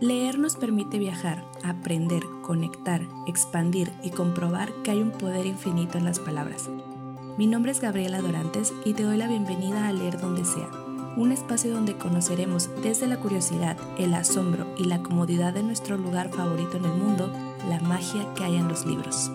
Leer nos permite viajar, aprender, conectar, expandir y comprobar que hay un poder infinito en las palabras. Mi nombre es Gabriela Dorantes y te doy la bienvenida a Leer Donde Sea, un espacio donde conoceremos desde la curiosidad, el asombro y la comodidad de nuestro lugar favorito en el mundo, la magia que hay en los libros.